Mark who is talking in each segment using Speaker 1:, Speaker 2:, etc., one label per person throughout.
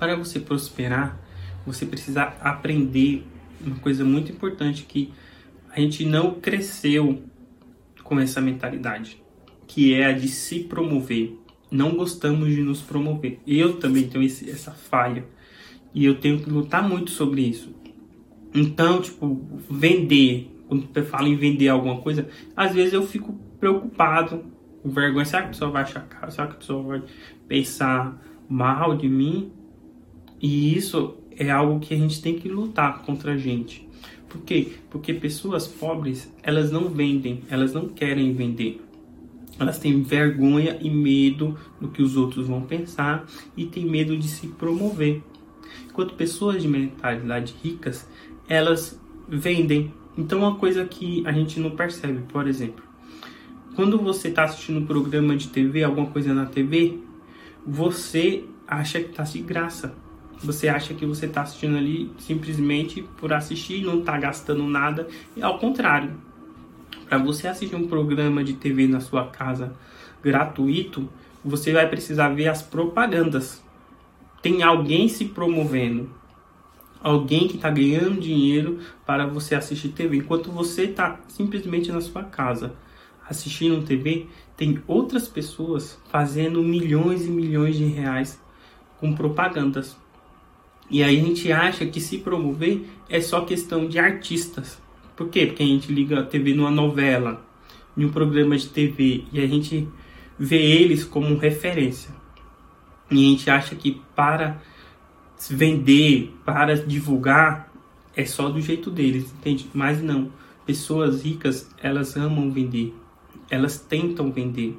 Speaker 1: Para você prosperar, você precisa aprender uma coisa muito importante que a gente não cresceu com essa mentalidade, que é a de se promover. Não gostamos de nos promover. Eu também tenho esse, essa falha. E eu tenho que lutar muito sobre isso. Então, tipo, vender. Quando você fala em vender alguma coisa, às vezes eu fico preocupado, com vergonha. Será que a pessoa vai achar caro? Será que a pessoa vai pensar mal de mim? E isso é algo que a gente tem que lutar contra a gente. Por quê? Porque pessoas pobres, elas não vendem, elas não querem vender. Elas têm vergonha e medo do que os outros vão pensar e têm medo de se promover. Enquanto pessoas de mentalidade ricas, elas vendem. Então, uma coisa que a gente não percebe, por exemplo, quando você está assistindo um programa de TV, alguma coisa na TV, você acha que está de graça você acha que você está assistindo ali simplesmente por assistir, não está gastando nada. E ao contrário, para você assistir um programa de TV na sua casa gratuito, você vai precisar ver as propagandas. Tem alguém se promovendo, alguém que está ganhando dinheiro para você assistir TV, enquanto você está simplesmente na sua casa assistindo TV, tem outras pessoas fazendo milhões e milhões de reais com propagandas. E aí a gente acha que se promover é só questão de artistas. Por quê? Porque a gente liga a TV numa novela, em um programa de TV, e a gente vê eles como referência. E a gente acha que para vender, para divulgar, é só do jeito deles, entende? Mas não. Pessoas ricas, elas amam vender. Elas tentam vender.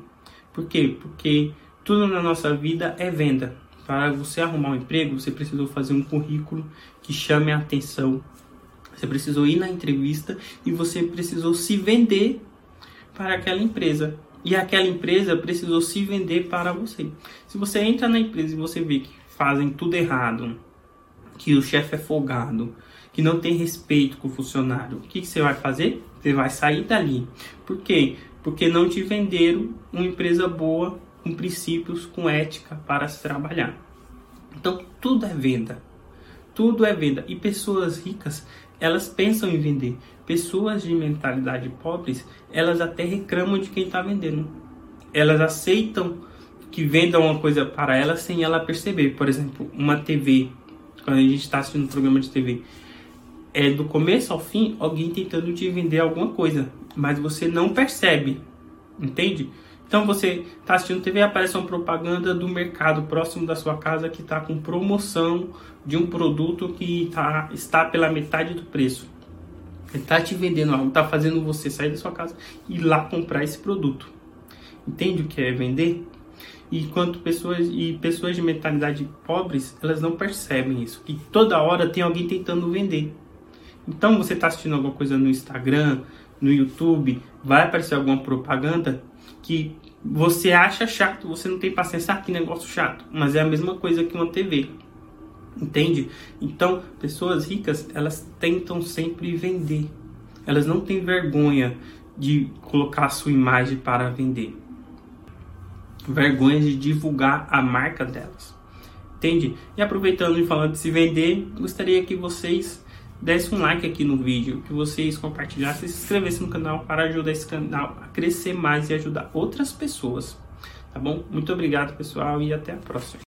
Speaker 1: Por quê? Porque tudo na nossa vida é venda. Para você arrumar um emprego, você precisou fazer um currículo que chame a atenção. Você precisou ir na entrevista e você precisou se vender para aquela empresa. E aquela empresa precisou se vender para você. Se você entra na empresa e você vê que fazem tudo errado, que o chefe é folgado, que não tem respeito com o funcionário, o que, que você vai fazer? Você vai sair dali. Por quê? Porque não te venderam uma empresa boa com princípios, com ética para se trabalhar. Então, tudo é venda. Tudo é venda. E pessoas ricas, elas pensam em vender. Pessoas de mentalidade pobres, elas até reclamam de quem está vendendo. Elas aceitam que vendam uma coisa para elas sem ela perceber. Por exemplo, uma TV. Quando a gente está assistindo um programa de TV, é do começo ao fim alguém tentando te vender alguma coisa, mas você não percebe, entende? Então você está assistindo TV e aparece uma propaganda do mercado próximo da sua casa que está com promoção de um produto que tá, está pela metade do preço. Ele está te vendendo algo, está fazendo você sair da sua casa e ir lá comprar esse produto. Entende o que é vender? E quanto pessoas e pessoas de mentalidade pobres, elas não percebem isso. Que toda hora tem alguém tentando vender. Então você está assistindo alguma coisa no Instagram, no YouTube, vai aparecer alguma propaganda, que você acha chato, você não tem paciência, ah, que negócio chato, mas é a mesma coisa que uma TV. Entende? Então, pessoas ricas, elas tentam sempre vender. Elas não têm vergonha de colocar a sua imagem para vender. Vergonha de divulgar a marca delas. Entende? E aproveitando e falando de se vender, gostaria que vocês desse um like aqui no vídeo, que vocês compartilhassem se inscrevessem no canal para ajudar esse canal a crescer mais e ajudar outras pessoas. Tá bom? Muito obrigado, pessoal, e até a próxima.